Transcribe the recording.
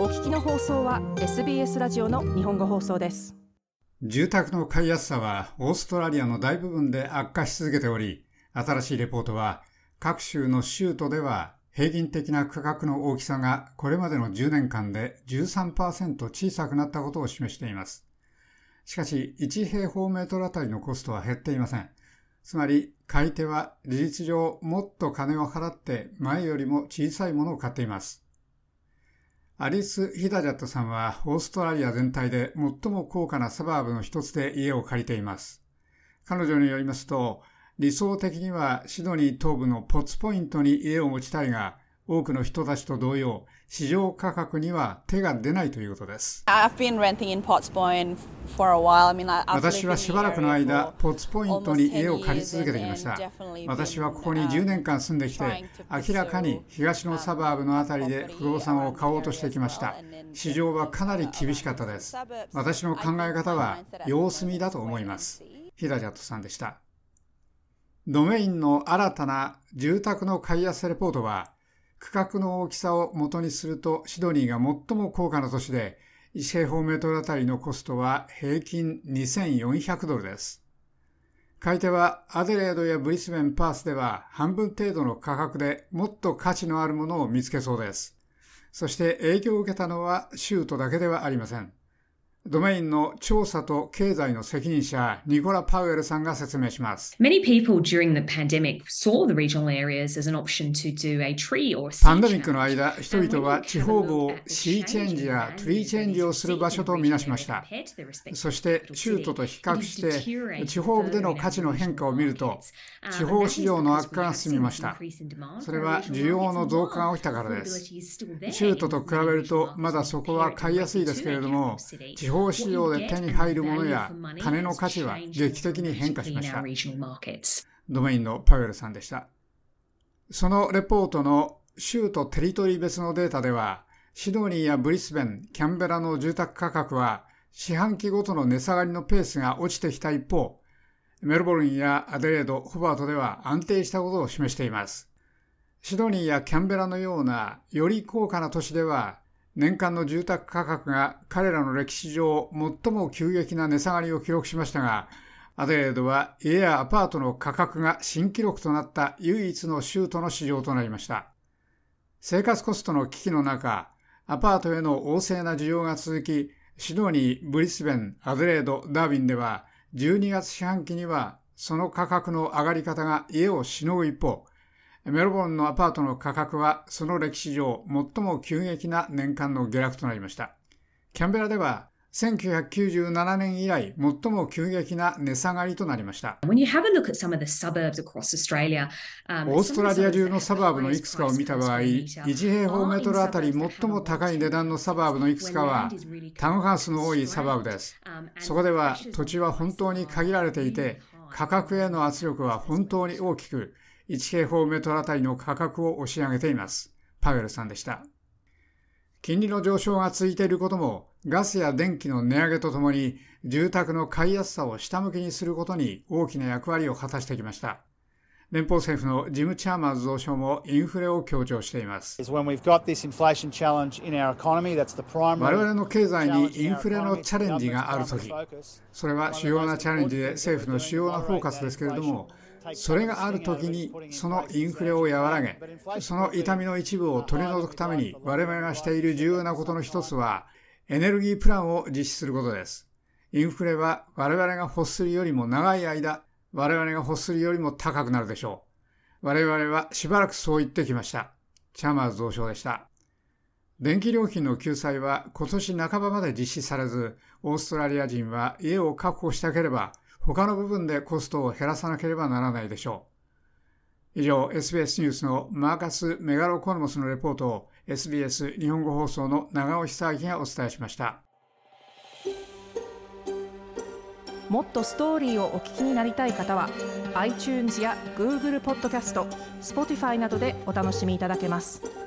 お聞きの放送は SBS ラジオの日本語放送です住宅の買いやすさはオーストラリアの大部分で悪化し続けており新しいレポートは各州の州都では平均的な価格の大きさがこれまでの10年間で13%小さくなったことを示しています。しかし、1平方メートルあたりのコストは減っていません。つまり、買い手は事実上もっと金を払って前よりも小さいものを買っています。アリス・ヒダジャットさんはオーストラリア全体で最も高価なサバーブの一つで家を借りています。彼女によりますと、理想的にはシドニー東部のポツポイントに家を持ちたいが、多くの人たちと同様、市場価格には手が出ないということです。私はしばらくの間、ポツポイントに家を借り続けてきました。私はここに10年間住んできて、明らかに東のサバーブのあたりで不動産を買おうとしてきました。市場はかなり厳しかったです。私の考え方は様子見だと思います。ヒダジャットさんでした。ドメインの新たな住宅の買いやすレポートは、区画の大きさを元にするとシドニーが最も高価な都市で、1平方メートルあたりのコストは平均2400ドルです。買い手はアデレードやブリスベン、パースでは半分程度の価格でもっと価値のあるものを見つけそうです。そして影響を受けたのは州都だけではありません。ドメインの調査と経済の責任者、ニコラ・パウエルさんが説明します。Many people during the pandemic saw the regional areas as an option to do a tree or パンデミックの間、人々は地方部をシーチェンジやトリーチェンジをする場所とみなしました。そして州都と比較して地方部での価値の変化を見ると、地方市場の悪化が進みました。それは需要の増加が起きたからです。州都と比べるとまだそこは買いやすいですけれども、地地方市場で手に入るものや金の価値は劇的に変化しました。ドメインのパウエルさんでした。そのレポートの州とテリトリー別のデータでは、シドニーやブリスベン、キャンベラの住宅価格は四半期ごとの値下がりのペースが落ちてきた一方、メルボルンやアデレード、ホバートでは安定したことを示しています。シドニーやキャンベラのようなより高価な都市では年間の住宅価格が彼らの歴史上最も急激な値下がりを記録しましたが、アデレードは家やアパートの価格が新記録となった唯一の州都の市場となりました。生活コストの危機の中、アパートへの旺盛な需要が続き、シドニー、ブリスベン、アデレード、ダービンでは、12月四半期にはその価格の上がり方が家をしのぐ一方、メルボルンのアパートの価格はその歴史上最も急激な年間の下落となりました。キャンベラでは1997年以来最も急激な値下がりとなりました。オーストラリア中のサバーブのいくつかを見た場合、1平方メートルあたり最も高い値段のサバーブのいくつかはタウンハウスの多いサバーブです。そこでは土地は本当に限られていて、価格への圧力は本当に大きく、1平方メートルあたりの価格を押し上げています。パウエルさんでした。金利の上昇が続いていることも、ガスや電気の値上げとともに、住宅の買いやすさを下向きにすることに大きな役割を果たしてきました。連邦政府のジム・チャーマーズ蔵相もインフレを強調しています。我々の経済にインフレのチャレンジがあるとき、それは主要なチャレンジで政府の主要なフォーカスですけれども、それがある時にそのインフレを和らげその痛みの一部を取り除くために我々がしている重要なことの一つはエネルギープランを実施することです。インフレは我々が欲するよりも長い間我々が欲するよりも高くなるでしょう。我々はしばらくそう言ってきました。チャーマーズ同省でした。電気料金の救済は今年半ばまで実施されず、オーストラリア人は家を確保したければ他の部分でコストを減らさなければならないでしょう。以上、SBS ニュースのマーカス・メガロコノモスのレポートを SBS 日本語放送の長尾久明がお伝えしました。もっとストーリーをお聞きになりたい方は iTunes や Google ポッドキャスト Spotify などでお楽しみいただけます。